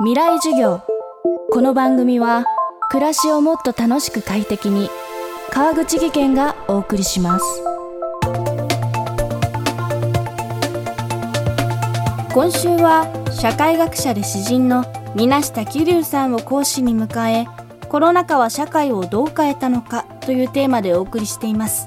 未来授業。この番組は暮らしをもっと楽しく快適に川口義賢がお送りします。今週は社会学者で詩人の水下桐生さんを講師に迎えコロナ禍は社会をどう変えたのかというテーマでお送りしています。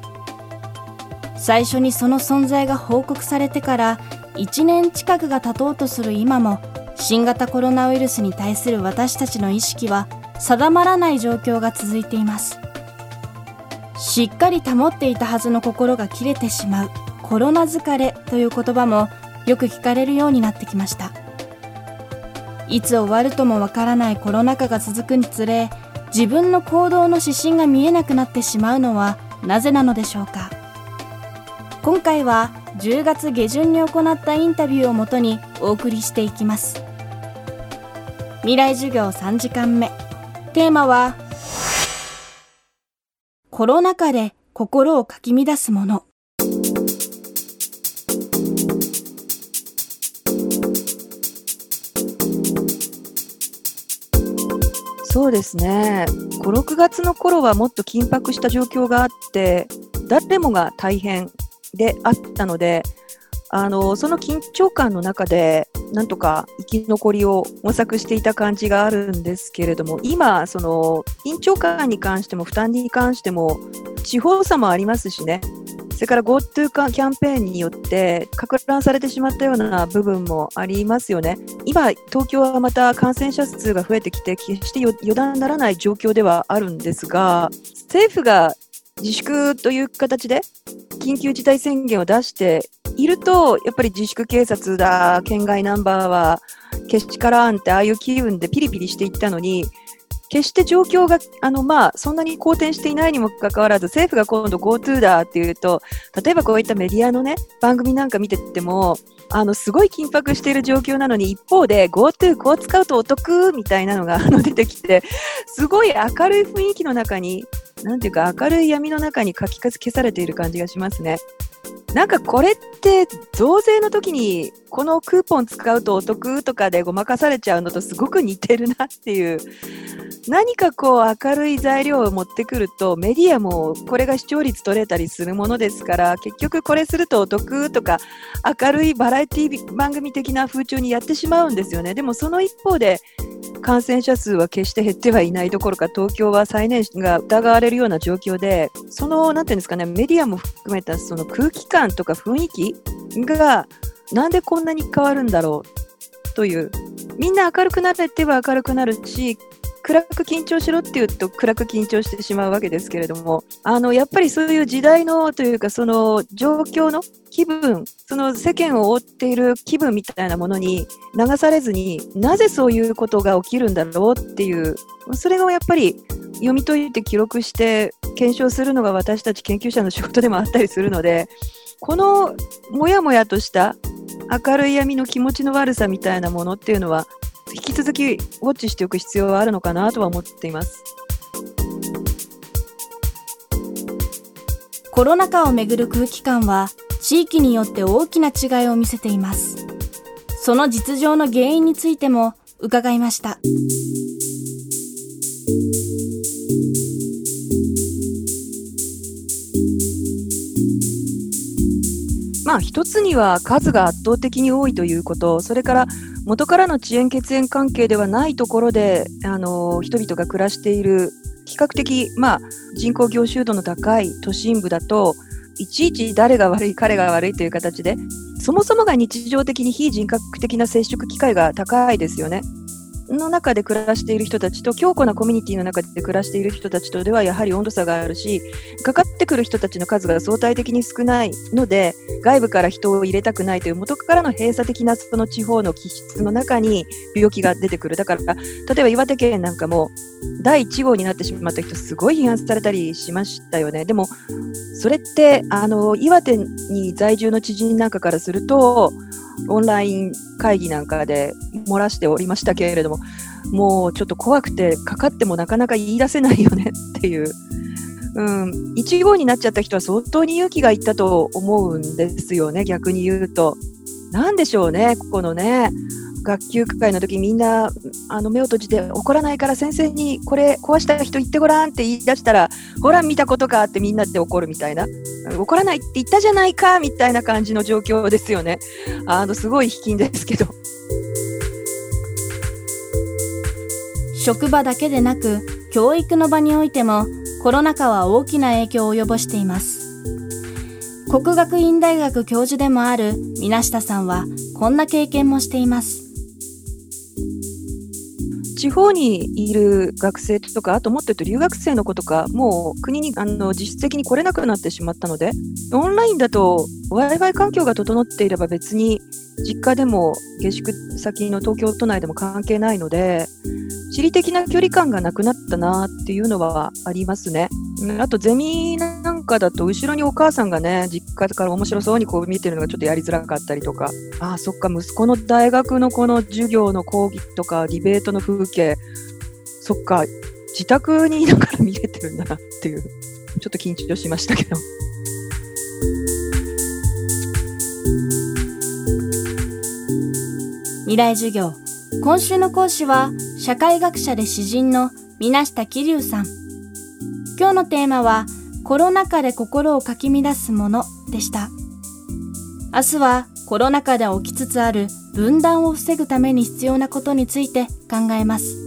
最初にその存在が報告されてから1年近くが経とうとする今も新型コロナウイルスに対する私たちの意識は定まらない状況が続いています。しっかり保っていたはずの心が切れてしまう。コロナ疲れという言葉もよく聞かれるようになってきました。いつ終わるともわからないコロナ禍が続くにつれ自分の行動の指針が見えなくなってしまうのはなぜなのでしょうか。今回は10月下旬に行ったインタビューをもとにお送りしていきます。未来授業3時間目。テーマはコロナ禍で心をかき乱すもの。そうですね。5、6月の頃はもっと緊迫した状況があって誰もが大変であったのであのその緊張感の中でなんとか生き残りを模索していた感じがあるんですけれども今その緊張感に関しても負担に関しても地方差もありますしねそれから GoTo キャンペーンによって拡乱されてしまったような部分もありますよね。今、東京はまた感染者数が増えてきて、決して予断ならない状況ではあるんですが、政府が自粛という形で緊急事態宣言を出していると、やっぱり自粛警察だ、県外ナンバーは、けしからんって、ああいう気分でピリピリしていったのに、決して状況があの、まあ、そんなに好転していないにもかかわらず政府が今度 GoTo だっていうと例えばこういったメディアの、ね、番組なんか見ててもあのすごい緊迫している状況なのに一方で GoTo こう使うとお得みたいなのが あの出てきてすごい明るい雰囲気の中になんていうか明るい闇の中に書き消されている感じがしますね。なんかこれって増税の時にこのクーポン使うとお得とかでごまかされちゃうのとすごく似てるなっていう。何かこう明るい材料を持ってくるとメディアもこれが視聴率取れたりするものですから結局これするとお得とか明るいバラエティ番組的な風潮にやってしまうんですよね。でもその一方で感染者数は決して減ってはいないどころか東京は再年が疑われるような状況でそのなんていうんですかねメディアも含めたその空気感とか雰囲気がなんでこんなに変わるんだろうというみんな明るくなれては明るくなるし暗く緊張しろって言うと暗く緊張してしまうわけですけれどもあのやっぱりそういう時代のというかその状況の気分その世間を覆っている気分みたいなものに流されずになぜそういうことが起きるんだろうっていうそれをやっぱり読み解いて記録して検証するのが私たち研究者の仕事でもあったりするのでこのもやもやとした明るい闇の気持ちの悪さみたいなものっていうのは引き続きウォッチしておく必要はあるのかなとは思っています。コロナ禍をめぐる空気感は地域によって大きな違いを見せています。その実情の原因についても伺いました。まあ一つには数が圧倒的に多いということ、それから元からの遅延血縁関係ではないところで、あの人々が暮らしている比較的、まあ、人口凝集度の高い都心部だといちいち誰が悪い彼が悪いという形でそもそもが日常的に非人格的な接触機会が高いですよね。の中で暮らしている人たちと強固なコミュニティの中で暮らしている人たちとではやはり温度差があるしかかってくる人たちの数が相対的に少ないので外部から人を入れたくないという元からの閉鎖的なその地方の気質の中に病気が出てくる。だから例えば岩手県なんかも第1号になってしまった人すごい批判されたりしましたよね。でもそれってあの岩手に在住の知人なんかからするとオンライン会議なんかで漏らしておりましたけれども、もうちょっと怖くて、かかってもなかなか言い出せないよねっていう。うん、1号になっちゃった人は相当に勇気がいったと思うんですよね、逆に言うと。何でしょうね、ここのね、学級会の時みんなあの目を閉じて怒らないから先生にこれ壊した人言ってごらんって言い出したらほら見たことかってみんなで怒るみたいな怒らないって言ったじゃないかみたいな感じの状況ですよね。あのすごい卑近ですけど。職場だけでなく教育の場においてもコロナ禍は大きな影響を及ぼしています。国学院大学教授でもある水下さんはこんな経験もしています。地方にいる学生とか、あともっと言うと留学生の子とか、もう国にあの実質的に来れなくなってしまったので、オンラインだと Wi-Fi 環境が整っていれば別に実家でも下宿先の東京都内でも関係ないので、地理的な距離感がなくなったなっていうのはありますね。あとゼミなんかだと後ろにお母さんがね実家から面白そうにこう見てるのがちょっとやりづらかったりとか。ああそっか息子の大学のこの授業の講義とかディベートの風景。そっか自宅にいながら見れてるんだなっていう。ちょっと緊張しましたけど。未来授業。今週の講師は社会学者で詩人の水下桐生さん。今日のテーマはコロナ禍で心をかき乱すものでした。明日はコロナ禍で起きつつある分断を防ぐために必要なことについて考えます。